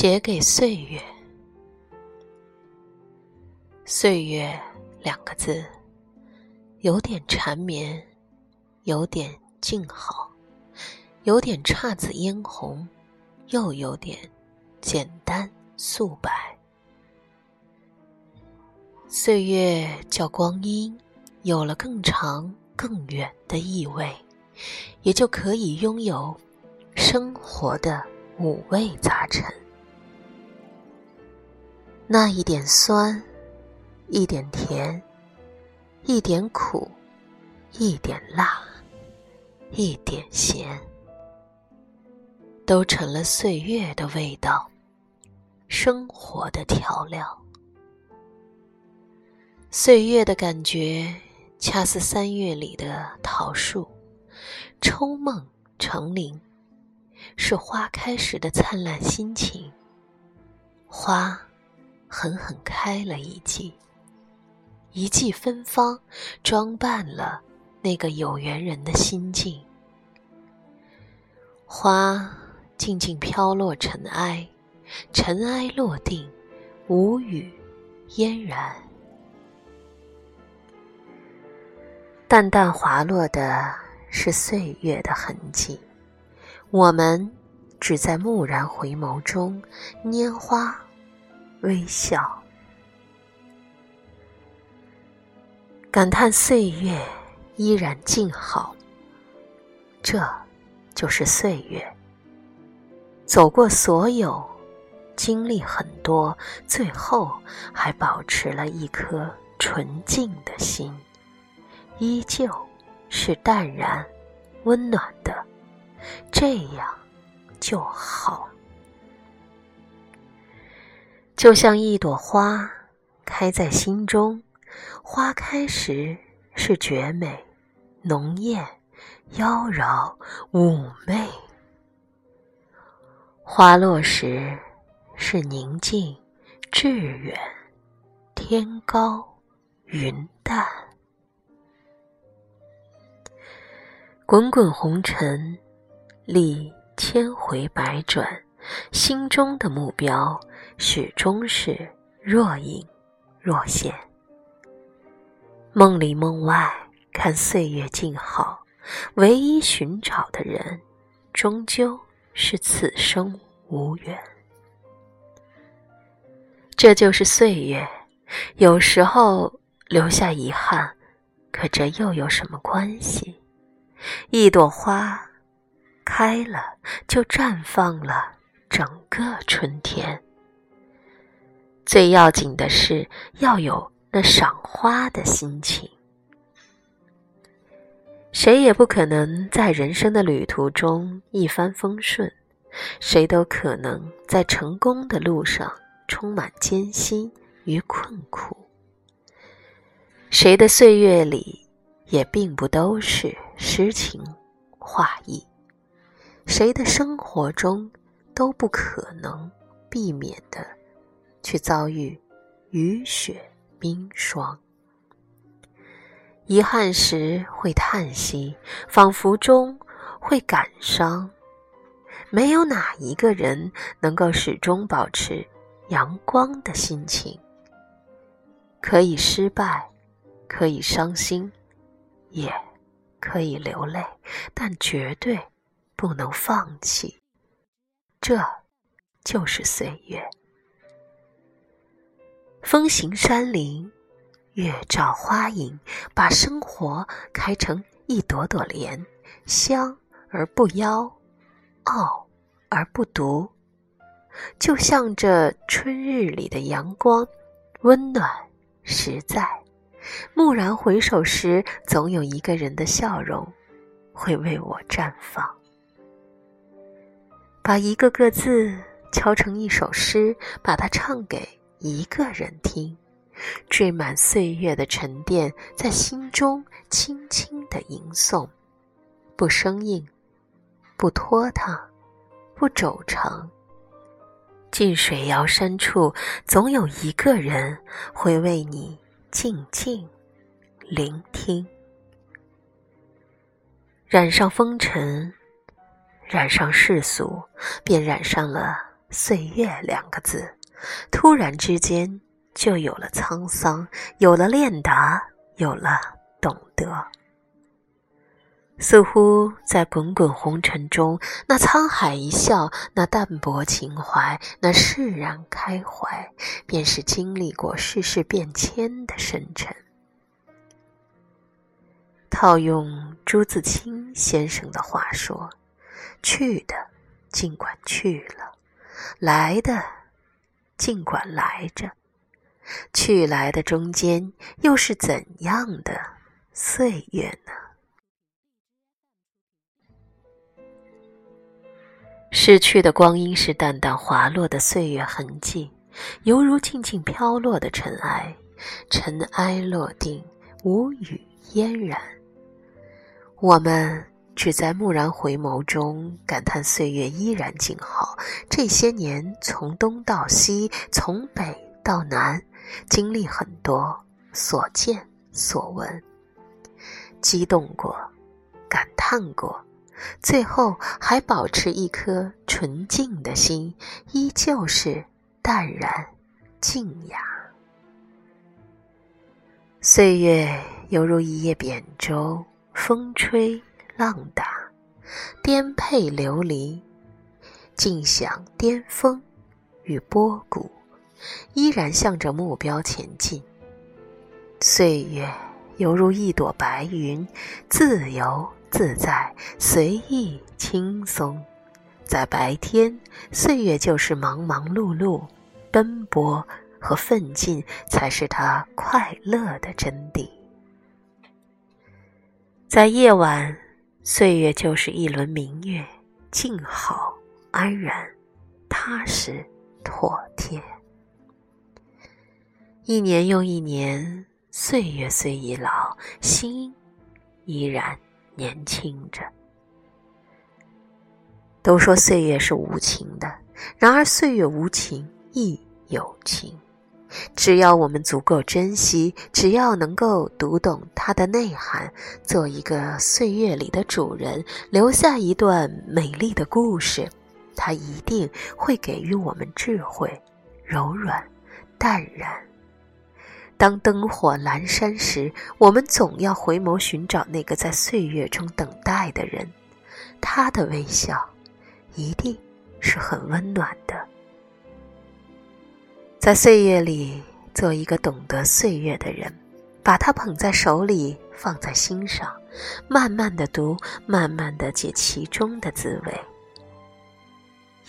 写给岁月，岁月两个字，有点缠绵，有点静好，有点姹紫嫣红，又有点简单素白。岁月叫光阴，有了更长更远的意味，也就可以拥有生活的五味杂陈。那一点酸，一点甜，一点苦，一点辣，一点咸，都成了岁月的味道，生活的调料。岁月的感觉，恰似三月里的桃树，抽梦成林，是花开时的灿烂心情。花。狠狠开了一季，一季芬芳，装扮了那个有缘人的心境。花静静飘落尘埃，尘埃落定，无语嫣然。淡淡滑落的是岁月的痕迹，我们只在蓦然回眸中，拈花。微笑，感叹岁月依然静好。这，就是岁月。走过所有，经历很多，最后还保持了一颗纯净的心，依旧是淡然、温暖的。这样就好。就像一朵花，开在心中。花开时是绝美、浓艳、妖娆、妩媚；花落时是宁静、致远、天高、云淡。滚滚红尘，历千回百转。心中的目标始终是若隐若现。梦里梦外看岁月静好，唯一寻找的人，终究是此生无缘。这就是岁月，有时候留下遗憾，可这又有什么关系？一朵花开了，就绽放了。整个春天，最要紧的是要有那赏花的心情。谁也不可能在人生的旅途中一帆风顺，谁都可能在成功的路上充满艰辛与困苦。谁的岁月里也并不都是诗情画意，谁的生活中。都不可能避免的，去遭遇雨雪冰霜。遗憾时会叹息，仿佛中会感伤。没有哪一个人能够始终保持阳光的心情。可以失败，可以伤心，也可以流泪，但绝对不能放弃。这，就是岁月。风行山林，月照花影，把生活开成一朵朵莲，香而不妖，傲而不独。就像这春日里的阳光，温暖实在。蓦然回首时，总有一个人的笑容，会为我绽放。把一个个字敲成一首诗，把它唱给一个人听，缀满岁月的沉淀，在心中轻轻的吟诵，不生硬，不拖沓，不走长。近水遥山处，总有一个人会为你静静聆听，染上风尘。染上世俗，便染上了“岁月”两个字，突然之间就有了沧桑，有了练达，有了懂得。似乎在滚滚红尘中，那沧海一笑，那淡泊情怀，那释然开怀，便是经历过世事变迁的深沉。套用朱自清先生的话说：“去的尽管去了，来的尽管来着，去来的中间又是怎样的岁月呢？”逝去的光阴是淡淡滑落的岁月痕迹，犹如静静飘落的尘埃。尘埃落定，无语嫣然。我们只在蓦然回眸中感叹岁月依然静好。这些年，从东到西，从北到南，经历很多，所见所闻，激动过，感叹过。最后还保持一颗纯净的心，依旧是淡然、静雅。岁月犹如一叶扁舟，风吹浪打，颠沛流离，尽享巅峰与波谷，依然向着目标前进。岁月犹如一朵白云，自由。自在、随意、轻松，在白天，岁月就是忙忙碌碌、奔波和奋进，才是他快乐的真谛。在夜晚，岁月就是一轮明月，静好、安然、踏实、妥帖。一年又一年，岁月虽已老，心依然。年轻着，都说岁月是无情的，然而岁月无情亦有情。只要我们足够珍惜，只要能够读懂它的内涵，做一个岁月里的主人，留下一段美丽的故事，它一定会给予我们智慧、柔软、淡然。当灯火阑珊时，我们总要回眸寻找那个在岁月中等待的人，他的微笑一定是很温暖的。在岁月里做一个懂得岁月的人，把它捧在手里，放在心上，慢慢的读，慢慢的解其中的滋味。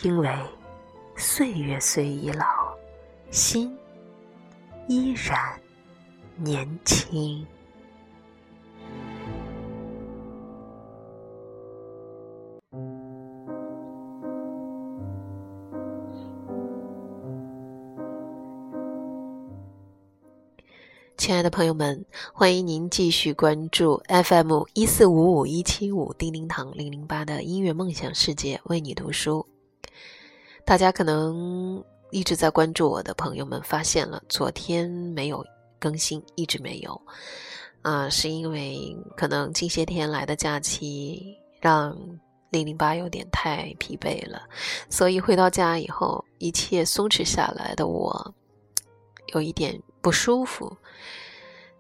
因为岁月虽已老，心。依然年轻。亲爱的朋友们，欢迎您继续关注 FM 一四五五一七五叮叮堂零零八的音乐梦想世界，为你读书。大家可能。一直在关注我的朋友们发现了，昨天没有更新，一直没有，啊，是因为可能近些天来的假期让零零八有点太疲惫了，所以回到家以后，一切松弛下来的我，有一点不舒服，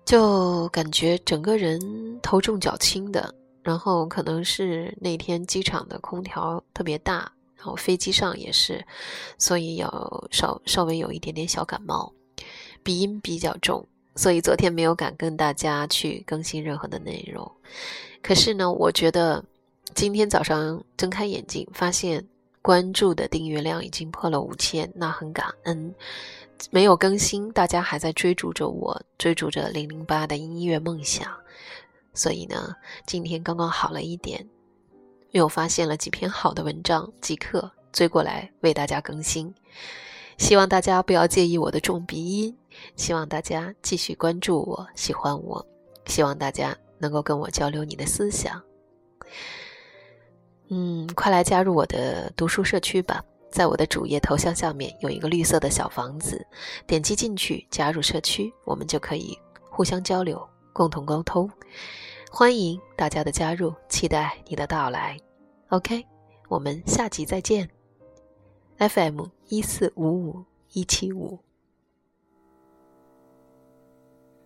就感觉整个人头重脚轻的，然后可能是那天机场的空调特别大。然后飞机上也是，所以要稍稍微有一点点小感冒，鼻音比较重，所以昨天没有敢跟大家去更新任何的内容。可是呢，我觉得今天早上睁开眼睛，发现关注的订阅量已经破了五千，那很感恩。没有更新，大家还在追逐着我，追逐着零零八的音乐梦想，所以呢，今天刚刚好了一点。又发现了几篇好的文章，即刻追过来为大家更新。希望大家不要介意我的重鼻音，希望大家继续关注我，喜欢我，希望大家能够跟我交流你的思想。嗯，快来加入我的读书社区吧，在我的主页头像下面有一个绿色的小房子，点击进去加入社区，我们就可以互相交流，共同沟通。欢迎大家的加入，期待你的到来。OK，我们下集再见。FM 一四五五一七五。